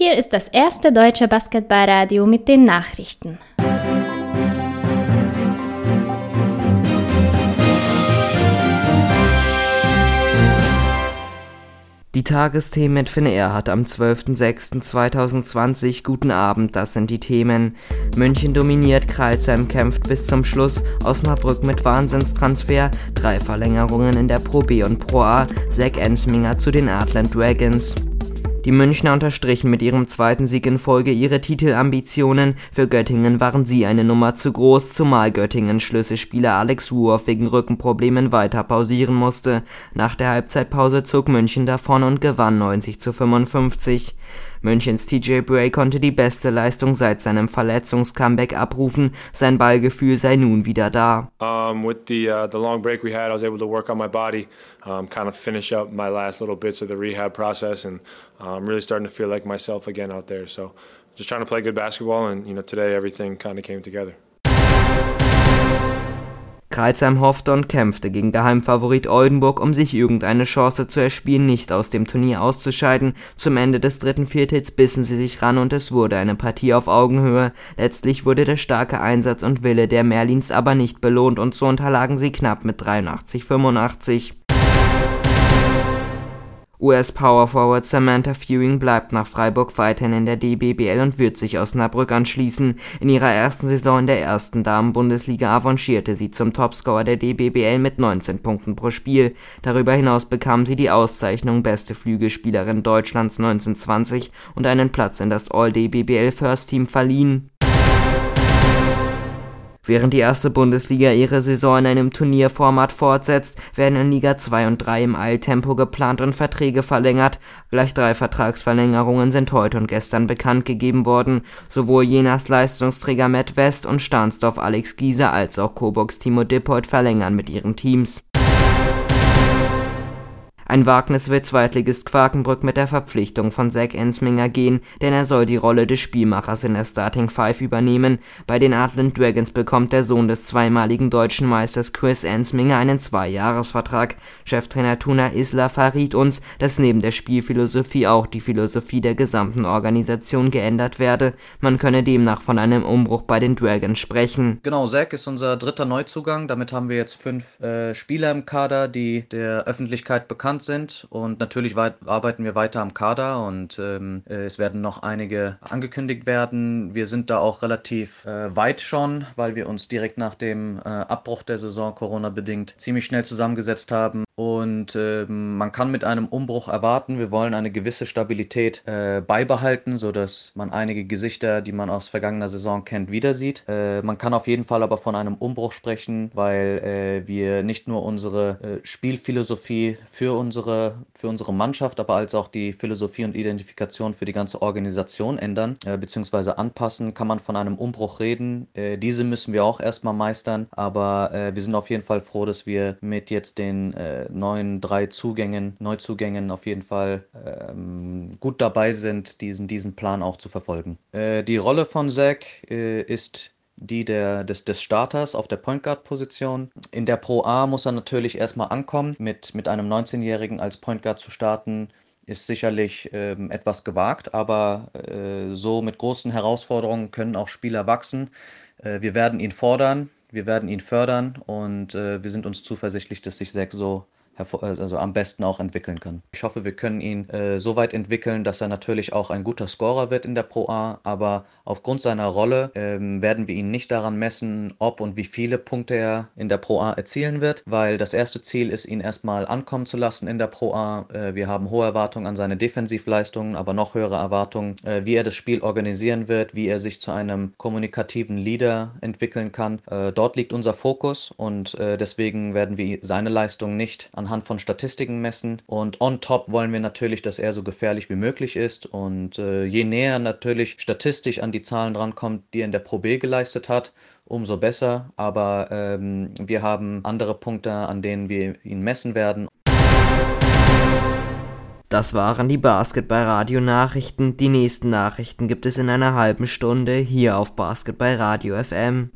Hier ist das erste deutsche Basketballradio mit den Nachrichten. Die Tagesthemen mit Finn Erhardt am 12.06.2020. Guten Abend, das sind die Themen. München dominiert, Kreilsheim kämpft bis zum Schluss, Osnabrück mit Wahnsinnstransfer, drei Verlängerungen in der Pro B und Pro A, Zack Ensminger zu den Adland Dragons. Die Münchner unterstrichen mit ihrem zweiten Sieg in Folge ihre Titelambitionen, für Göttingen waren sie eine Nummer zu groß, zumal Göttingen Schlüsselspieler Alex Ruoff wegen Rückenproblemen weiter pausieren musste. Nach der Halbzeitpause zog München davon und gewann 90 zu 55. Münchens TJ Bray konnte die beste Leistung seit seinem Verletzungscomeback abrufen, sein Ballgefühl sei nun wieder da. Um, with the uh, the long break we had, I was able to work on my body, um, kind of finish up my last little bits of the rehab process, and I'm um, really starting to feel like myself again out there. So, just trying to play good basketball, and you know, today everything kind of came together. Und kämpfte gegen Geheimfavorit Oldenburg, um sich irgendeine Chance zu erspielen, nicht aus dem Turnier auszuscheiden. Zum Ende des dritten Viertels bissen sie sich ran und es wurde eine Partie auf Augenhöhe. Letztlich wurde der starke Einsatz und Wille der Merlins aber nicht belohnt und so unterlagen sie knapp mit 83-85. US-Power Forward Samantha Fewing bleibt nach Freiburg weiterhin in der DBBL und wird sich Osnabrück anschließen. In ihrer ersten Saison in der ersten Damen-Bundesliga avancierte sie zum Topscorer der DBBL mit 19 Punkten pro Spiel. Darüber hinaus bekam sie die Auszeichnung Beste Flügelspielerin Deutschlands 1920 und einen Platz in das All-DBBL First Team verliehen Während die erste Bundesliga ihre Saison in einem Turnierformat fortsetzt, werden in Liga 2 und 3 im Eiltempo geplant und Verträge verlängert. Gleich drei Vertragsverlängerungen sind heute und gestern bekannt gegeben worden. Sowohl Jenas Leistungsträger Matt West und Stahnsdorf Alex Giese als auch Coburgs Timo Dippold verlängern mit ihren Teams. Ein Wagnis will Zweitligist Quakenbrück mit der Verpflichtung von Zack Ensminger gehen, denn er soll die Rolle des Spielmachers in der Starting Five übernehmen. Bei den Atlant Dragons bekommt der Sohn des zweimaligen deutschen Meisters Chris Ensminger einen Zweijahresvertrag. Cheftrainer Tuna Isla verriet uns, dass neben der Spielphilosophie auch die Philosophie der gesamten Organisation geändert werde. Man könne demnach von einem Umbruch bei den Dragons sprechen. Genau, Zack ist unser dritter Neuzugang. Damit haben wir jetzt fünf äh, Spieler im Kader, die der Öffentlichkeit bekannt geplant sind und natürlich arbeiten wir weiter am Kader und ähm, äh, es werden noch einige angekündigt werden. Wir sind da auch relativ äh, weit schon, weil wir uns direkt nach dem äh, Abbruch der Saison Corona bedingt ziemlich schnell zusammengesetzt haben und ähm, man kann mit einem Umbruch erwarten. Wir wollen eine gewisse Stabilität äh, beibehalten, sodass man einige Gesichter, die man aus vergangener Saison kennt, wieder sieht. Äh, man kann auf jeden Fall aber von einem Umbruch sprechen, weil äh, wir nicht nur unsere äh, Spielphilosophie für uns unsere, für unsere Mannschaft, aber als auch die Philosophie und Identifikation für die ganze Organisation ändern äh, bzw. anpassen, kann man von einem Umbruch reden. Äh, diese müssen wir auch erstmal meistern, aber äh, wir sind auf jeden Fall froh, dass wir mit jetzt den äh, neuen drei Zugängen, Neuzugängen auf jeden Fall ähm, gut dabei sind, diesen, diesen Plan auch zu verfolgen. Äh, die Rolle von Zack äh, ist die der, des, des Starters auf der Point Guard Position. In der Pro A muss er natürlich erstmal ankommen. Mit, mit einem 19-Jährigen als Point Guard zu starten, ist sicherlich ähm, etwas gewagt, aber äh, so mit großen Herausforderungen können auch Spieler wachsen. Äh, wir werden ihn fordern, wir werden ihn fördern und äh, wir sind uns zuversichtlich, dass sich Zack so also am besten auch entwickeln kann. Ich hoffe, wir können ihn äh, so weit entwickeln, dass er natürlich auch ein guter Scorer wird in der Pro A, aber aufgrund seiner Rolle ähm, werden wir ihn nicht daran messen, ob und wie viele Punkte er in der Pro A erzielen wird, weil das erste Ziel ist, ihn erstmal ankommen zu lassen in der Pro A. Äh, wir haben hohe Erwartungen an seine Defensivleistungen, aber noch höhere Erwartungen, äh, wie er das Spiel organisieren wird, wie er sich zu einem kommunikativen Leader entwickeln kann. Äh, dort liegt unser Fokus und äh, deswegen werden wir seine Leistung nicht an anhand von Statistiken messen. Und on top wollen wir natürlich, dass er so gefährlich wie möglich ist. Und äh, je näher natürlich statistisch an die Zahlen rankommt, die er in der Pro B geleistet hat, umso besser. Aber ähm, wir haben andere Punkte, an denen wir ihn messen werden. Das waren die Basketball-Radio-Nachrichten. Die nächsten Nachrichten gibt es in einer halben Stunde hier auf Basketball Radio FM.